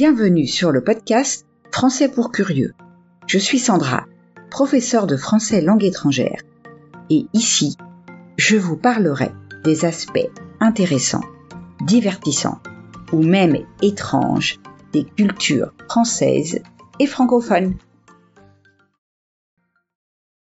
Bienvenue sur le podcast Français pour curieux. Je suis Sandra, professeure de français langue étrangère. Et ici, je vous parlerai des aspects intéressants, divertissants ou même étranges des cultures françaises et francophones.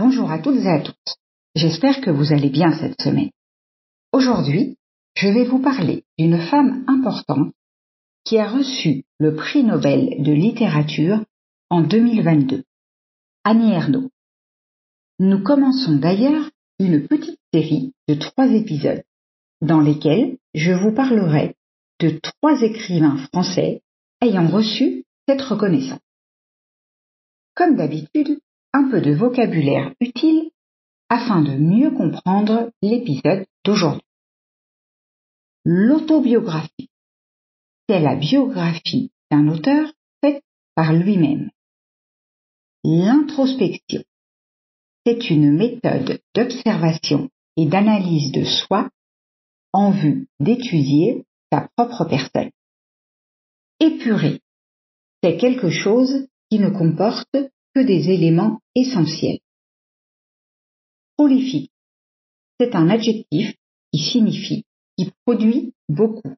Bonjour à toutes et à tous. J'espère que vous allez bien cette semaine. Aujourd'hui, je vais vous parler d'une femme importante qui a reçu le prix Nobel de littérature en 2022, Annie Ernaux. Nous commençons d'ailleurs une petite série de trois épisodes dans lesquels je vous parlerai de trois écrivains français ayant reçu cette reconnaissance. Comme d'habitude, un peu de vocabulaire utile afin de mieux comprendre l'épisode d'aujourd'hui. L'autobiographie c'est la biographie d'un auteur faite par lui-même. L'introspection, c'est une méthode d'observation et d'analyse de soi en vue d'étudier sa propre personne. Épuré, c'est quelque chose qui ne comporte que des éléments essentiels. Prolifique, c'est un adjectif qui signifie qui produit beaucoup.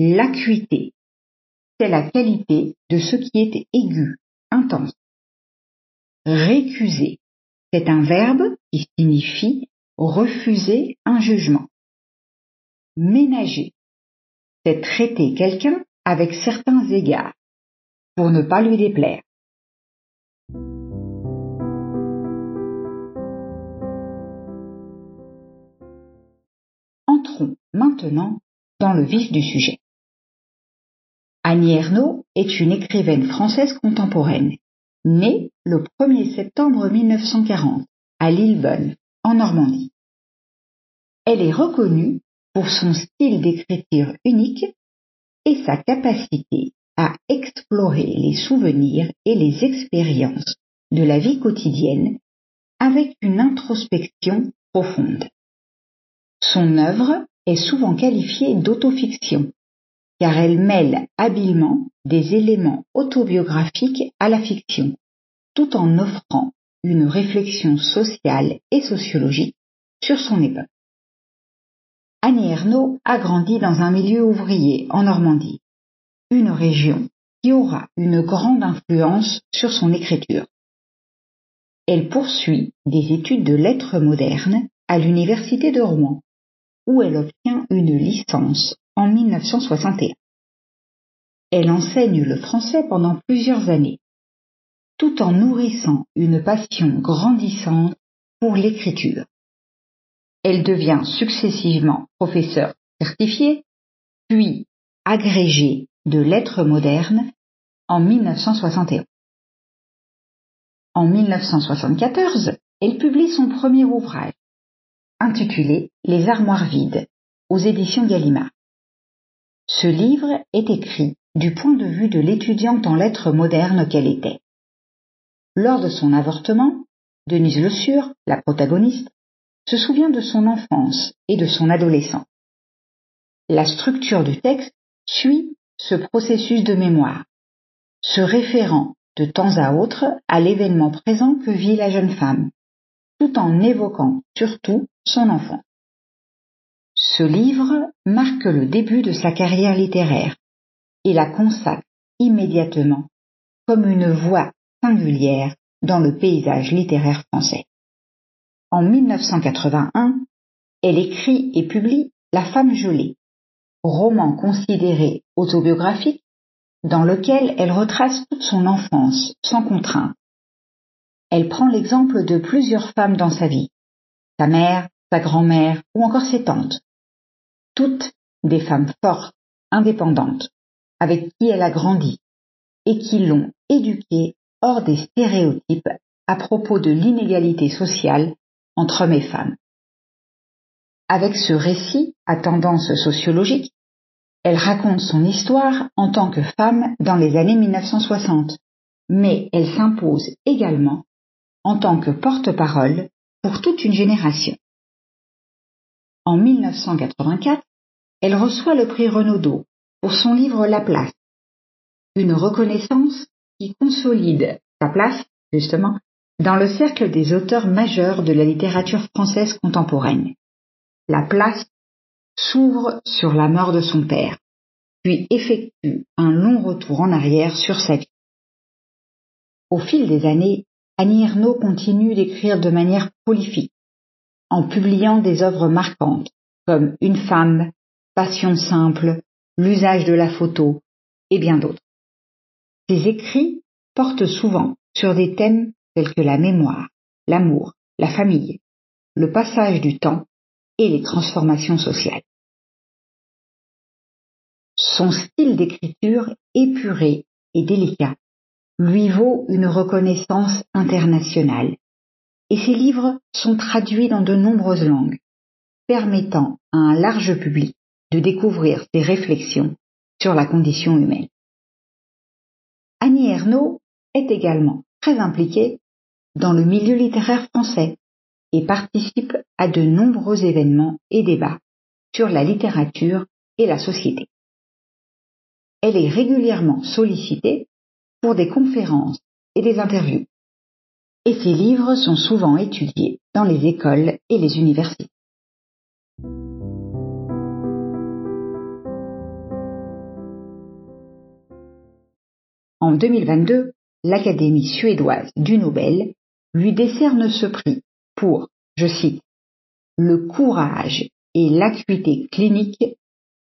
L'acuité, c'est la qualité de ce qui est aigu, intense. Récuser, c'est un verbe qui signifie refuser un jugement. Ménager, c'est traiter quelqu'un avec certains égards, pour ne pas lui déplaire. Entrons maintenant dans le vif du sujet. Annie Ernaux est une écrivaine française contemporaine, née le 1er septembre 1940 à Lillebonne, en Normandie. Elle est reconnue pour son style d'écriture unique et sa capacité à explorer les souvenirs et les expériences de la vie quotidienne avec une introspection profonde. Son œuvre est souvent qualifiée d'autofiction car elle mêle habilement des éléments autobiographiques à la fiction, tout en offrant une réflexion sociale et sociologique sur son époque. Annie Ernaux a grandi dans un milieu ouvrier en Normandie, une région qui aura une grande influence sur son écriture. Elle poursuit des études de lettres modernes à l'université de Rouen, où elle obtient une licence en 1961. Elle enseigne le français pendant plusieurs années, tout en nourrissant une passion grandissante pour l'écriture. Elle devient successivement professeure certifiée, puis agrégée de lettres modernes en 1961. En 1974, elle publie son premier ouvrage, intitulé Les armoires vides, aux éditions Gallimard. Ce livre est écrit du point de vue de l'étudiante en lettres modernes qu'elle était. Lors de son avortement, Denise Le Sur, la protagoniste, se souvient de son enfance et de son adolescence. La structure du texte suit ce processus de mémoire, se référant de temps à autre à l'événement présent que vit la jeune femme, tout en évoquant surtout son enfant. Ce livre marque le début de sa carrière littéraire et la consacre immédiatement comme une voix singulière dans le paysage littéraire français. En 1981, elle écrit et publie La femme gelée, roman considéré autobiographique dans lequel elle retrace toute son enfance sans contrainte. Elle prend l'exemple de plusieurs femmes dans sa vie, sa mère, sa grand-mère ou encore ses tantes, toutes des femmes fortes, indépendantes, avec qui elle a grandi, et qui l'ont éduquée hors des stéréotypes à propos de l'inégalité sociale entre hommes et femmes. Avec ce récit à tendance sociologique, elle raconte son histoire en tant que femme dans les années 1960, mais elle s'impose également en tant que porte-parole pour toute une génération. En 1984, elle reçoit le prix Renaudot pour son livre La Place, une reconnaissance qui consolide sa place, justement, dans le cercle des auteurs majeurs de la littérature française contemporaine. La place s'ouvre sur la mort de son père, puis effectue un long retour en arrière sur sa vie. Au fil des années, Annie Ernaux continue d'écrire de manière prolifique, en publiant des œuvres marquantes comme Une femme, Passion simple, L'usage de la photo et bien d'autres. Ses écrits portent souvent sur des thèmes tels que la mémoire, l'amour, la famille, le passage du temps et les transformations sociales. Son style d'écriture épuré et délicat lui vaut une reconnaissance internationale et ses livres sont traduits dans de nombreuses langues, permettant à un large public de découvrir ses réflexions sur la condition humaine. Annie Ernaux est également très impliquée dans le milieu littéraire français et participe à de nombreux événements et débats sur la littérature et la société. Elle est régulièrement sollicitée pour des conférences et des interviews, et ses livres sont souvent étudiés dans les écoles et les universités. En 2022, l'Académie suédoise du Nobel lui décerne ce prix pour, je cite, le courage et l'acuité clinique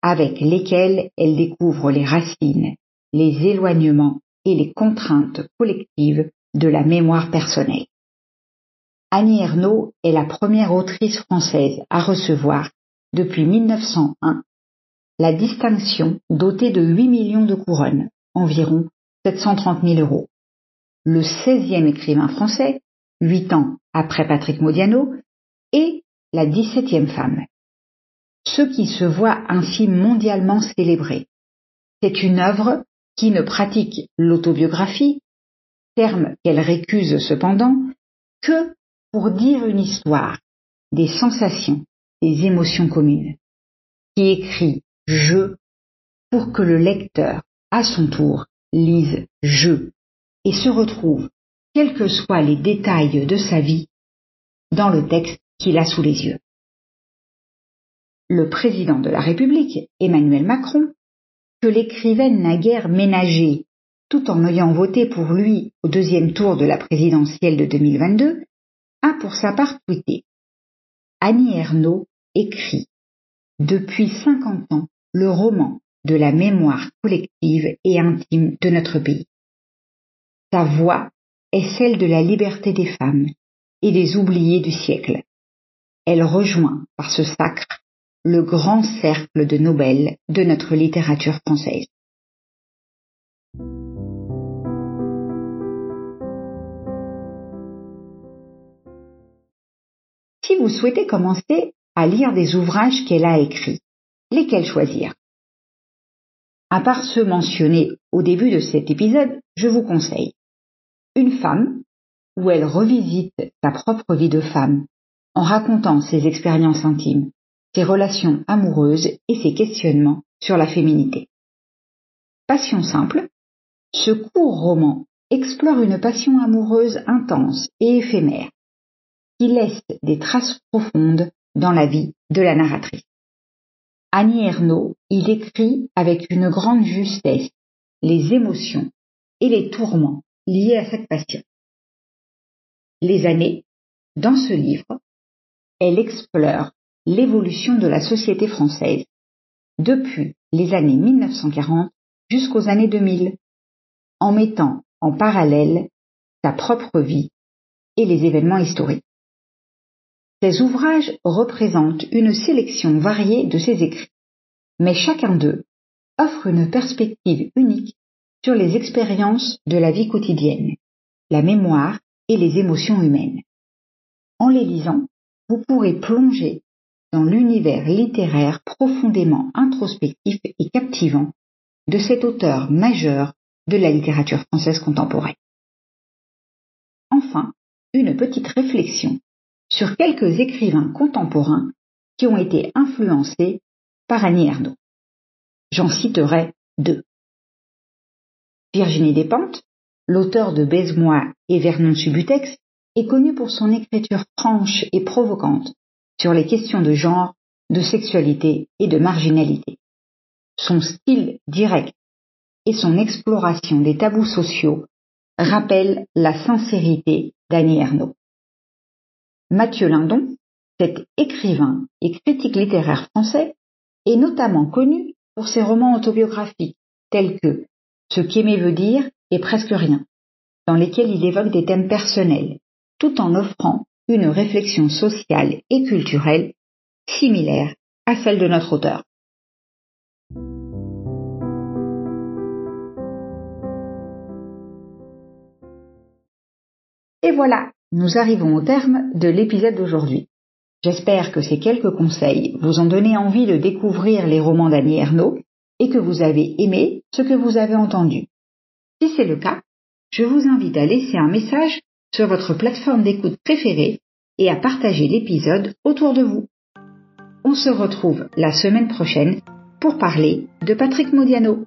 avec lesquels elle découvre les racines, les éloignements et les contraintes collectives de la mémoire personnelle. Annie Ernaux est la première autrice française à recevoir, depuis 1901, la distinction dotée de 8 millions de couronnes, environ 730 000 euros. Le 16e écrivain français, huit ans après Patrick Modiano, et la 17e femme. Ce qui se voit ainsi mondialement célébré. C'est une œuvre qui ne pratique l'autobiographie, terme qu'elle récuse cependant, que pour dire une histoire, des sensations, des émotions communes, qui écrit je pour que le lecteur, à son tour, lise je et se retrouve, quels que soient les détails de sa vie, dans le texte qu'il a sous les yeux. Le président de la République, Emmanuel Macron, que l'écrivaine n'a guère ménagé tout en ayant voté pour lui au deuxième tour de la présidentielle de 2022, a pour sa part tweeté. Annie Ernaux écrit Depuis cinquante ans, le roman de la mémoire collective et intime de notre pays. Sa voix est celle de la liberté des femmes et des oubliés du siècle. Elle rejoint par ce sacre le grand cercle de Nobel de notre littérature française. Si vous souhaitez commencer à lire des ouvrages qu'elle a écrits, lesquels choisir? À part ceux mentionnés au début de cet épisode, je vous conseille Une femme, où elle revisite sa propre vie de femme en racontant ses expériences intimes, ses relations amoureuses et ses questionnements sur la féminité. Passion simple, ce court roman explore une passion amoureuse intense et éphémère, qui laisse des traces profondes dans la vie de la narratrice. Annie Ernaux y décrit avec une grande justesse les émotions et les tourments liés à cette passion. Les années, dans ce livre, elle explore l'évolution de la société française depuis les années 1940 jusqu'aux années 2000, en mettant en parallèle sa propre vie et les événements historiques. Ces ouvrages représentent une sélection variée de ses écrits, mais chacun d'eux offre une perspective unique sur les expériences de la vie quotidienne, la mémoire et les émotions humaines. En les lisant, vous pourrez plonger dans l'univers littéraire profondément introspectif et captivant de cet auteur majeur de la littérature française contemporaine. Enfin, une petite réflexion sur quelques écrivains contemporains qui ont été influencés par Annie Ernaux. J'en citerai deux. Virginie Despentes, l'auteur de Baise-moi et Vernon Subutex, est connue pour son écriture franche et provocante sur les questions de genre, de sexualité et de marginalité. Son style direct et son exploration des tabous sociaux rappellent la sincérité d'Annie Ernaux. Mathieu Lindon, cet écrivain et critique littéraire français, est notamment connu pour ses romans autobiographiques tels que Ce qu'aimer veut dire et presque rien, dans lesquels il évoque des thèmes personnels, tout en offrant une réflexion sociale et culturelle similaire à celle de notre auteur. Et voilà, nous arrivons au terme de l'épisode d'aujourd'hui. J'espère que ces quelques conseils vous ont donné envie de découvrir les romans d'Annie Ernaux et que vous avez aimé ce que vous avez entendu. Si c'est le cas, je vous invite à laisser un message sur votre plateforme d'écoute préférée et à partager l'épisode autour de vous. On se retrouve la semaine prochaine pour parler de Patrick Modiano.